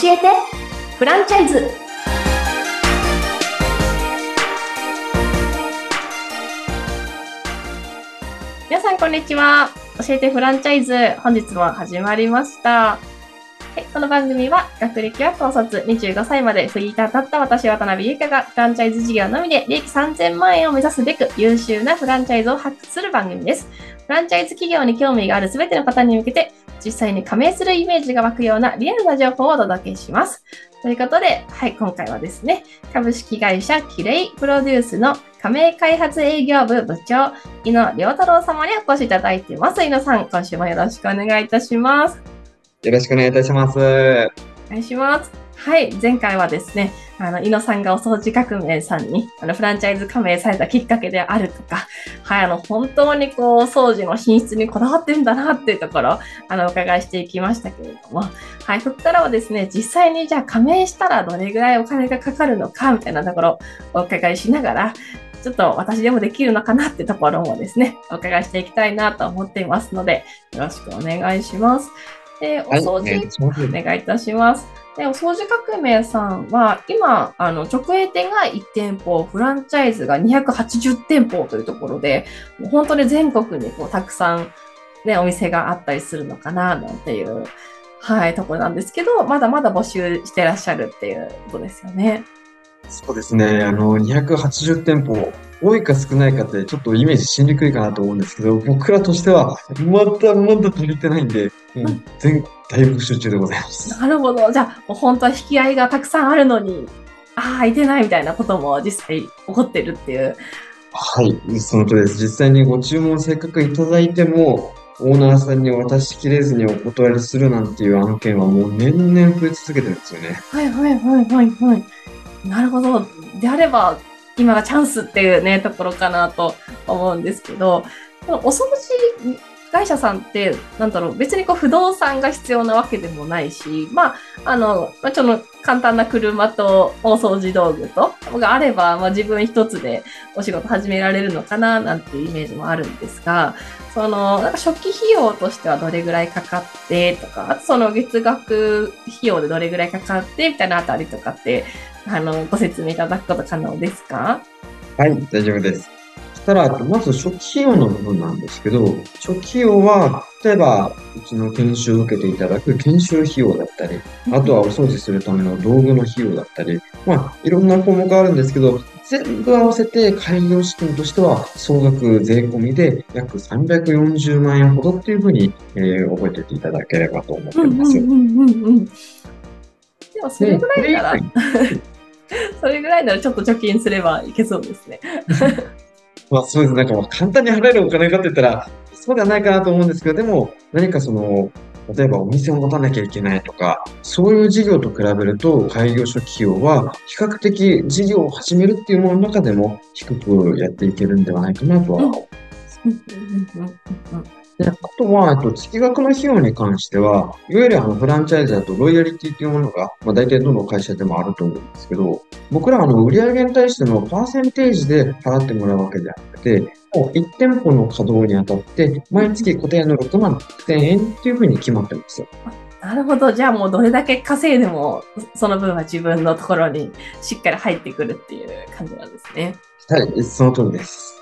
教えて。フランチャイズ。皆さんこんにちは。教えてフランチャイズ。本日も始まりました。はい、この番組は学歴は高卒25歳までフリーターだった私渡辺優香がフランチャイズ事業のみで利益3000万円を目指すべく優秀なフランチャイズを発掘する番組です。フランチャイズ企業に興味がある全ての方に向けて実際に加盟するイメージが湧くようなリアルな情報をお届けします。ということで、はい、今回はですね、株式会社キレイプロデュースの加盟開発営業部部長、井野良太郎様にお越しいただいています。井野さん、今週もよろしくお願いいたします。よろしくお願いいたします。お願いします。はい、前回はですね、あの、井野さんがお掃除革命さんに、あの、フランチャイズ加盟されたきっかけであるとか、はい、あの、本当にこう、お掃除の品質にこだわってるんだなっていうところ、あの、お伺いしていきましたけれども、はい、ここからはですね、実際にじゃあ加盟したらどれぐらいお金がかかるのか、みたいなところをお伺いしながら、ちょっと私でもできるのかなってところもですね、お伺いしていきたいなと思っていますので、よろしくお願いします。で、おはい、掃除、お願いいたします。で、お掃除革命さんは、今、あの、直営店が1店舗、フランチャイズが280店舗というところで、もう本当に全国にこう、たくさん、ね、お店があったりするのかな、なんていう、はい、ところなんですけど、まだまだ募集してらっしゃるっていうことですよね。そうですね。あの、280店舗、多いか少ないかってちょっとイメージしにくいかなと思うんですけど、僕らとしては、まだまだ足りてないんで、もう全大募集中でございます。なるほど。じゃあ、もう本当は引き合いがたくさんあるのに、ああ、空いてないみたいなことも実際起こってるっていう。はい、その通りです。実際にご注文せっかくいただいても、オーナーさんに渡しきれずにお断りするなんていう案件はもう年々増え続けてるんですよね。はいはいはいはいはい。なるほど。であれば、今がチャンスっていうね、ところかなと思うんですけど、このお掃除会社さんって、なんだろう、別にこう不動産が必要なわけでもないし、まあ、あの、ま、ちょっと簡単な車とお掃除道具と、があれば、まあ自分一つでお仕事始められるのかな、なんていうイメージもあるんですが、その、なんか初期費用としてはどれぐらいかかってとか、あとその月額費用でどれぐらいかかってみたいなあたりとかって、あの、ご説明いただくこと可能ですか？はい、大丈夫です。そしたら、まず初期費用の部分なんですけど、初期費用は、例えば、うちの研修を受けていただく研修費用だったり、あとはお掃除するための道具の費用だったり、まあ、いろんな項目あるんですけど、全部合わせて開業資金としては、総額税込みで約340万円ほどっていうふうに、えー覚えておいていただければと思ってうんうんおります。うんうんうん。でもそれぐらいならで、それぐらいならちょっと貯金すればいけそうですね。まあそうです。なんかまあ簡単に払えるお金かって言ったら、そうではないかなと思うんですけど、でも何かその、例えばお店を持たなきゃいけないとか、そういう事業と比べると開業初期費用は比較的事業を始めるっていうものの中でも低くやっていけるんではないかなとはうんであとは、えっと、月額の費用に関しては、いわゆるあのフランチャイズだとロイヤリティというものが、まあ、大体どの会社でもあると思うんですけど、僕らはあの売上に対してのパーセンテージで払ってもらうわけではなくて、もう1店舗の稼働にあたって、毎月固定の6万6000円っていうふうに決まってますよ。なるほど。じゃあもうどれだけ稼いでも、その分は自分のところにしっかり入ってくるっていう感じなんですね。はい、その通りです。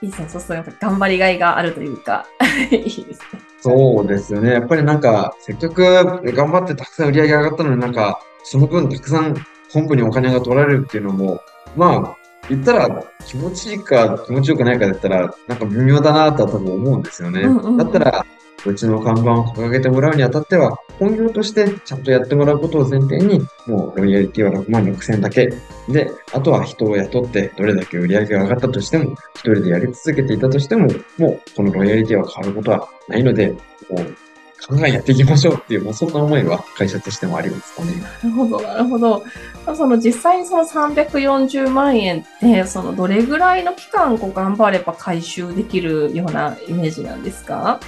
いいですね。そうすると頑張りがいがあるというか、いいですね。そうですよね。やっぱりなんか、せっかく頑張ってたくさん売り上げ上がったのになんか、その分たくさん本部にお金が取られるっていうのも、まあ、言ったら気持ちいいか気持ちよくないかだったら、なんか微妙だなとは多分思うんですよね。うんうんうんだったら、うちの看板を掲げてもらうにあたっては、本業としてちゃんとやってもらうことを前提に、もうロイヤリティは6万6千だけ。で、あとは人を雇って、どれだけ売り上げが上がったとしても、一人でやり続けていたとしても、もうこのロイヤリティは変わることはないので、もう考えやっていきましょうっていう、もうそんな思いは会社としてもありますかね。なるほど、なるほど。その実際にその340万円って、そのどれぐらいの期間こう頑張れば回収できるようなイメージなんですか？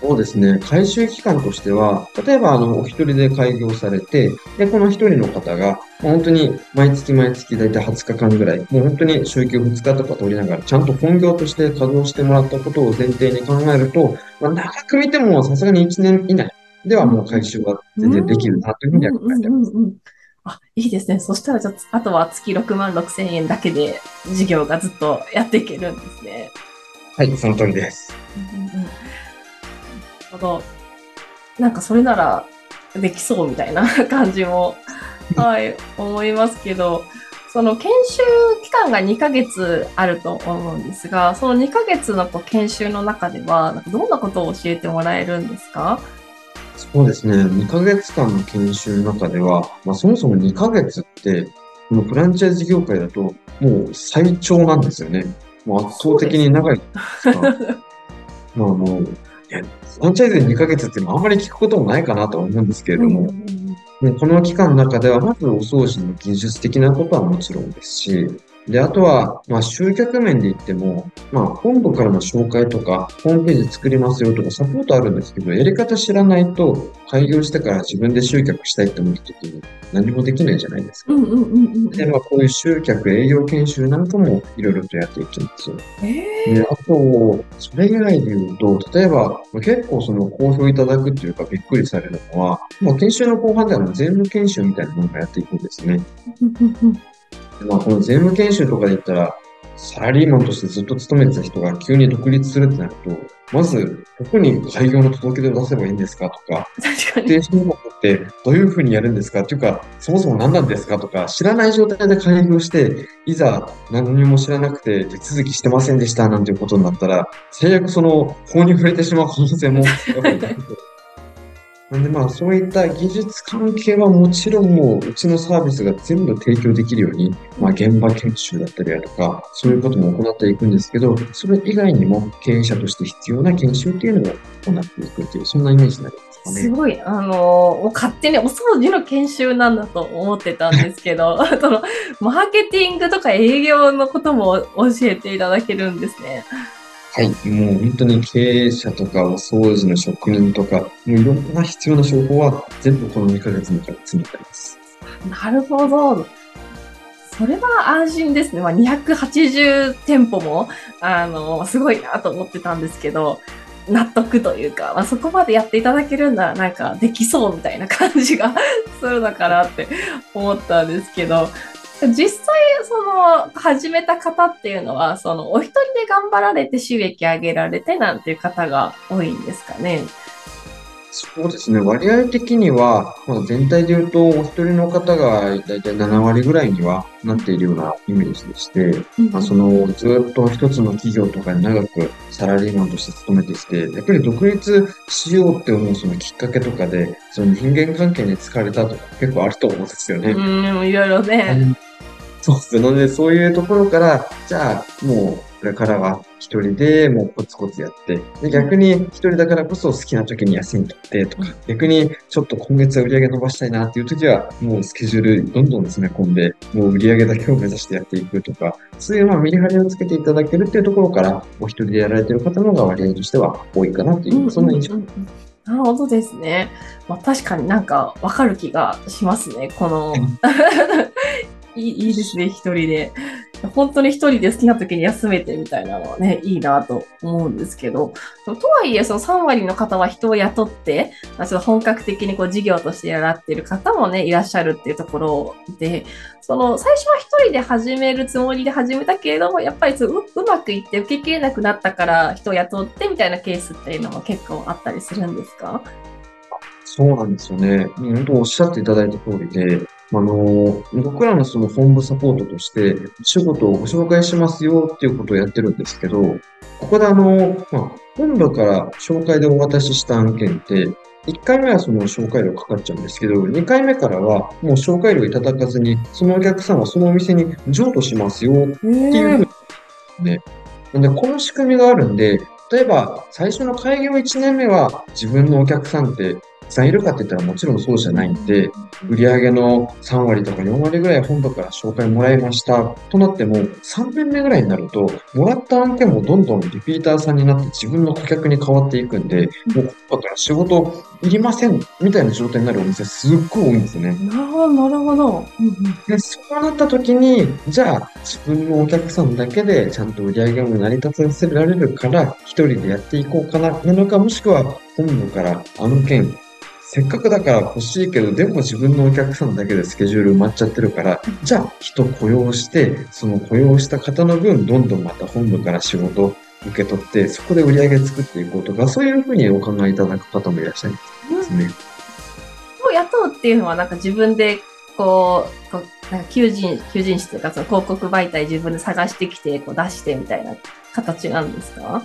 そうですね。回収期間としては、例えば、あの、お一人で開業されて、で、この一人の方が、まあ本当に毎月毎月大体20日間ぐらい、もう本当に週休2日とか取りながら、ちゃんと本業として稼働してもらったことを前提に考えると、まあ、長く見てもさすがに1年以内ではもう回収は全然できるなというふうには考えてます。あ、いいですね。そしたら、じゃあ、あとは月6万6千円だけで事業がずっとやっていけるんですね。はい、その通りです。うんうんほど。なんかそれならできそうみたいな 感じも、はい、思いますけど、その研修期間が2ヶ月あると思うんですが、その2ヶ月のこう研修の中では、なんかどんなことを教えてもらえるんですか？そうですね。2ヶ月間の研修の中では、まあそもそも2ヶ月って、このフランチャイズ業界だともう最長なんですよね。もう圧倒的に長いですか。まあもう、いやフランチャイズで2ヶ月っていうのはあんまり聞くこともないかなとは思うんですけれども、うんうんうんこの期間の中では、まずお掃除の技術的なことはもちろんですし、で、あとは、まあ、集客面で言っても、まあ、本部からの紹介とか、ホームページ作りますよとか、サポートあるんですけど、やり方知らないと、開業してから自分で集客したいって思った時に何もできないじゃないですか。うんうんうんうんで、まあ、こういう集客、営業研修なんかもいろいろとやっていきますよ。えで、あと、それ以外で言うと、例えば、結構その好評いただくっていうかびっくりされるのは、まあ、研修の後半では税務研修みたいなものをやっていくんですね。でまあ、この税務研修とかで言ったら、サラリーマンとしてずっと勤めてた人が急に独立するってなると、まず、どこに開業の届け出を出せばいいんですかとか、確かに。定申告ってどういうふうにやるんですか？っていうか、そもそも何なんですかとか、知らない状態で開業して、いざ何にも知らなくて手続きしてませんでしたなんていうことになったら、最悪その法に触れてしまう可能性もやっぱりなんでまあそういった技術関係はもちろんもううちのサービスが全部提供できるように、まあ現場研修だったりだとか、そういうことも行っていくんですけど、それ以外にも経営者として必要な研修っていうのを行っていくっていう、そんなイメージになりますかね。すごい、あの勝手にお掃除の研修なんだと思ってたんですけど、その、マーケティングとか営業のことも教えていただけるんですね。はい。もう本当に経営者とかお掃除の職人とか、もういろんな必要な情報は全部この2ヶ月に詰めてあります。なるほど。それは安心ですね。まあ、280店舗も、あの、すごいなと思ってたんですけど、納得というか、まあ、そこまでやっていただけるならなんかできそうみたいな感じが するのかなって思ったんですけど、実際、その、始めた方っていうのは、その、お一人で頑張られて収益上げられてなんていう方が多いんですかね。そうですね。割合的には、まあ、全体で言うと、お一人の方がだいたい7割ぐらいにはなっているようなイメージでして、まあ、そのずっと一つの企業とかに長くサラリーマンとして勤めてきて、やっぱり独立しようって思うそのきっかけとかで、その人間関係に疲れたとか結構あると思うんですよね。うん、いろいろね。そうですので、そういうところから、じゃあ、もう、これからは一人でもうコツコツやって、で逆に一人だからこそ好きな時に休み取ってとか、逆にちょっと今月は売り上げ伸ばしたいなっていう時は、もうスケジュールどんどん詰め込んで、もう売り上げだけを目指してやっていくとか、そういうまあメリハリをつけていただけるっていうところから、お一人でやられてる方の方が割合としては多いかなという、そんな印象うんうんうんなるほどですね。まあ、確かになんかわかる気がしますね。この いいいいですね、一人で。本当に一人で好きな時に休めてみたいなのはね、いいなと思うんですけど、とはいえ、その3割の方は人を雇って、まあちょっ本格的にこう事業としてやらっている方もね、いらっしゃるっていうところで、その最初は一人で始めるつもりで始めたけれども、やっぱりそうううまくいって受けきれなくなったから人を雇ってみたいなケースっていうのも結構あったりするんですか？そうなんですよね。本当おっしゃっていただいた通りで、あの、僕らのその本部サポートとして、仕事をご紹介しますよっていうことをやってるんですけど、ここであの、まあ、本部から紹介でお渡しした案件って、1回目はその紹介料かかっちゃうんですけど、2回目からはもう紹介料いただかずに、そのお客さんはそのお店に譲渡しますよっていうふうにね。なんで、この仕組みがあるんで、例えば、最初の開業1年目は自分のお客さんってさんいるかって言ったらもちろんそうじゃないんで、売上の3割とか4割ぐらい本部から紹介もらいましたとなっても、3年目ぐらいになると、もらった案件もどんどんリピーターさんになって自分の顧客に変わっていくんで、もう本部から仕事いりませんみたいな状態になるお店すっごい多いんですよね。なるほど、なるほど。うんうんで、そうなった時に、じゃあ、自分のお客さんだけでちゃんと売り上げも成り立たせられるから、一人でやっていこうかな、なのか、もしくは、本部から案件、せっかくだから欲しいけど、でも自分のお客さんだけでスケジュール埋まっちゃってるから、じゃあ人雇用して、その雇用した方の分、どんどんまた本部から仕事を受け取って、そこで売り上げ作っていこうとか、そういうふうにお考えいただく方もいらっしゃいますね。を雇うっていうのは、なんか自分で、こう、こうなんか求人、求人誌というか、その広告媒体自分で探してきて、こう出してみたいな形なんですか？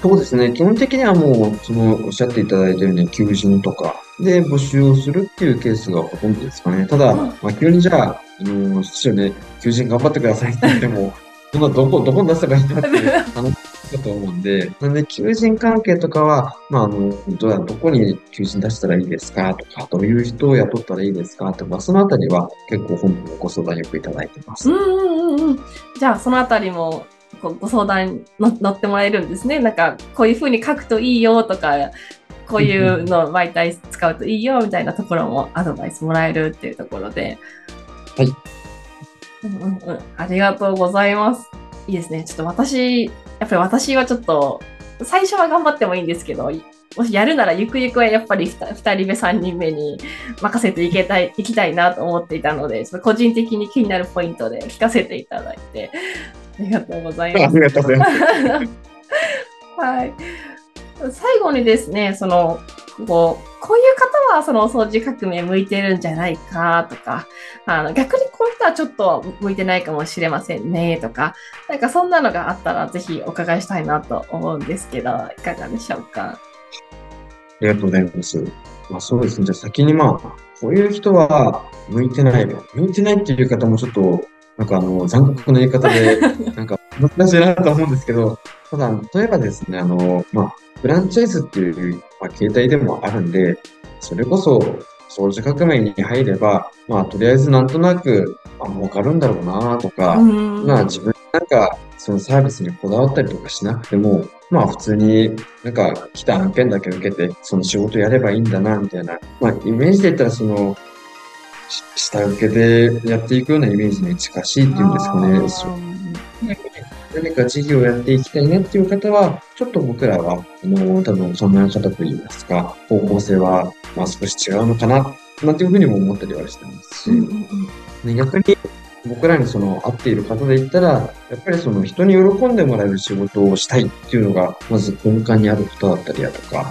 そうですね。基本的にはもう、その、おっしゃっていただいたように、求人とかで募集をするっていうケースがほとんどですかね。ただ、うんまあ、急にじゃあ、あの、師匠ね、求人頑張ってくださいって言っても、そんなどこ、どこに出せばいいんだっていう 話だと思うんで、なんで、求人関係とかは、まあ、あの、どどこに求人出したらいいですか？とか、どういう人を雇ったらいいですか？とか、そのあたりは結構本部のご相談よくいただいてますう。んうんうんうん。じゃあ、そのあたりも、こうご相談に乗乗ってもらえるんですね。なんか、こういうふうに書くといいよとか、こういうの媒体使うといいよみたいなところもアドバイスもらえるっていうところで。はい。うんうんうん。ありがとうございます。いいですね。ちょっと私、やっぱり私はちょっと、最初は頑張ってもいいんですけど、もしやるならゆくゆくはやっぱり 2, 人目、3人目に任せていけたい、いきたいなと思っていたので、ちょっと個人的に気になるポイントで聞かせていただいて、ありがとうございます。ありがとうございます。はい。最後にですね、その、こう、こういう方はそのお掃除革命向いてるんじゃないかとか、あの逆にこういう人はちょっと向いてないかもしれませんねとか、なんかそんなのがあったらぜひお伺いしたいなと思うんですけど、いかがでしょうか？ありがとうございます。まあそうですね。じゃあ先にまあ、こういう人は向いてない。向いてないっていう方もちょっと、なんかあの、残酷な言い方で、なんか難しいなと思うんですけど、ただ、例えばですね、あの、まあ、フランチャイズっていう、まあ、形態でもあるんで、それこそ、掃除革命に入れば、まあ、とりあえずなんとなく、あ、儲かるんだろうなとか、うんまあ自分なんかそのサービスにこだわったりとかしなくても、まあ普通になんか来た案件だけ受けて、その仕事やればいいんだな、みたいな。まあイメージで言ったらその、し下請けでやっていくようなイメージに近しいっていうんですかね。何か事業をやっていきたいねっていう方は、ちょっと僕らは、あの、多分考え方といいますか、方向性は、まあ少し違うのかな、なんていうふうにも思ったりはしてます。し、逆に僕らにその合っている方で言ったら、やっぱりその人に喜んでもらえる仕事をしたいっていうのが、まず根幹にあることだったりだとか、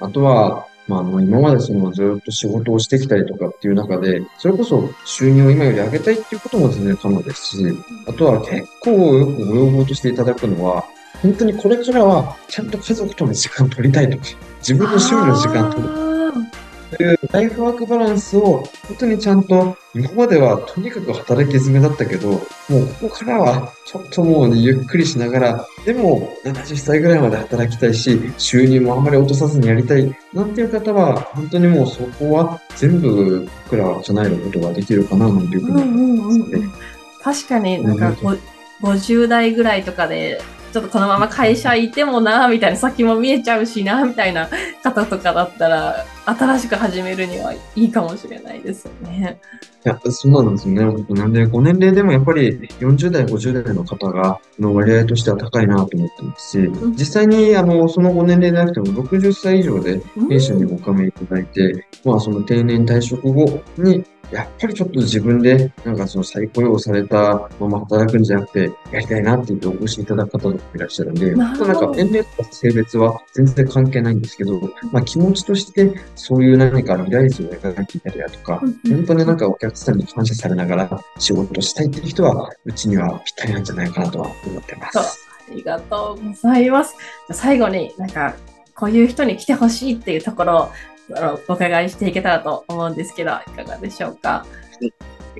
あとは、まあ、あの、今までそのずっと仕事をしてきたりとかっていう中で、それこそ収入を今より上げたいっていうことも全然可能ですし、あとは結構よくご要望としていただくのは、本当にこれからはちゃんと家族との時間取りたいとか、自分の趣味の時間取りたいというライフワークバランスを本当にちゃんと今まではとにかく働き詰めだったけど、もうここからはちょっともうね、ゆっくりしながら、でも70歳ぐらいまで働きたいし、収入もあんまり落とさずにやりたい、なんていう方は、本当にもうそこは全部僕らは叶えることができるかな、なんていうふうに思いますのでうんうん。確かになんかこう50代ぐらいとかで、ちょっとこのまま会社いてもな、みたいな先も見えちゃうしな、みたいな方とかだったら、新しく始めるにはいいかもしれないですよね。いや、そうなんですよね。なんで、ご年齢でもやっぱり40代、50代の方が、の割合としては高いなと思ってますし、ん実際に、あの、そのご年齢でなくても60歳以上で弊社にご加盟いただいて、まあ、その定年退職後に、やっぱりちょっと自分で、なんかその再雇用されたまま働くんじゃなくて、やりたいなって言ってお越しいただく方がいらっしゃるんで、ななんか年齢とか性別は全然関係ないんですけど、まあ気持ちとしてそういう何か未来図を描いたりだとか、うんうん本当になんかお客さんに感謝されながら仕事をしたいっていう人は、うちにはぴったりなんじゃないかなとは思ってます。ありがとうございます。最後になんか、こういう人に来てほしいっていうところをお伺いしていけたらと思うんですけど、いかがでしょうか？あ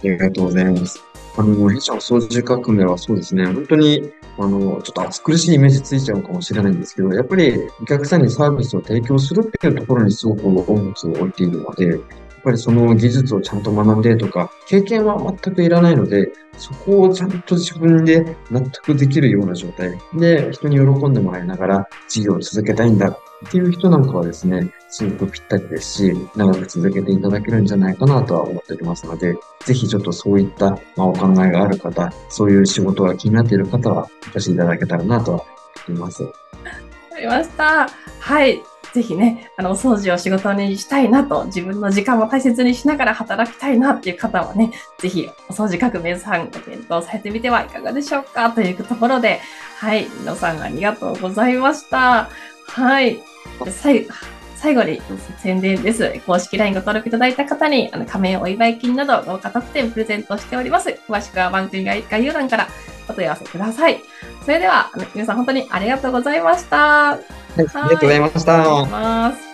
りがとうございます。あの、弊社の掃除革命はそうですね、本当に、あの、ちょっと暑苦しいイメージついちゃうかもしれないんですけど、やっぱりお客さんにサービスを提供するっていうところにすごく重きを置いているので、ぱりその技術をちゃんと学んでとか、経験は全くいらないので、そこをちゃんと自分で納得できるような状態で、人に喜んでもらいながら事業を続けたいんだっていう人なんかはですね、すごくぴったりですし、長く続けていただけるんじゃないかなとは思っておりますので、ぜひちょっとそういった、ま、お考えがある方、そういう仕事が気になっている方は、お越しいただけたらなとは思います。わかりました。はい。ぜひね、あの、お掃除を仕事にしたいなと、自分の時間も大切にしながら働きたいなっていう方はね、ぜひ、お掃除革命さんご検討されてみてはいかがでしょうかというところで、はい、皆さんありがとうございました。はい。最最後に宣伝です。公式 LINE ご登録いただいた方に、あの、加盟お祝い金など豪華特典プレゼントしております。詳しくは番組概要欄からお問い合わせください。それでは、皆さん本当にありがとうございました。はい、ありがとうございました。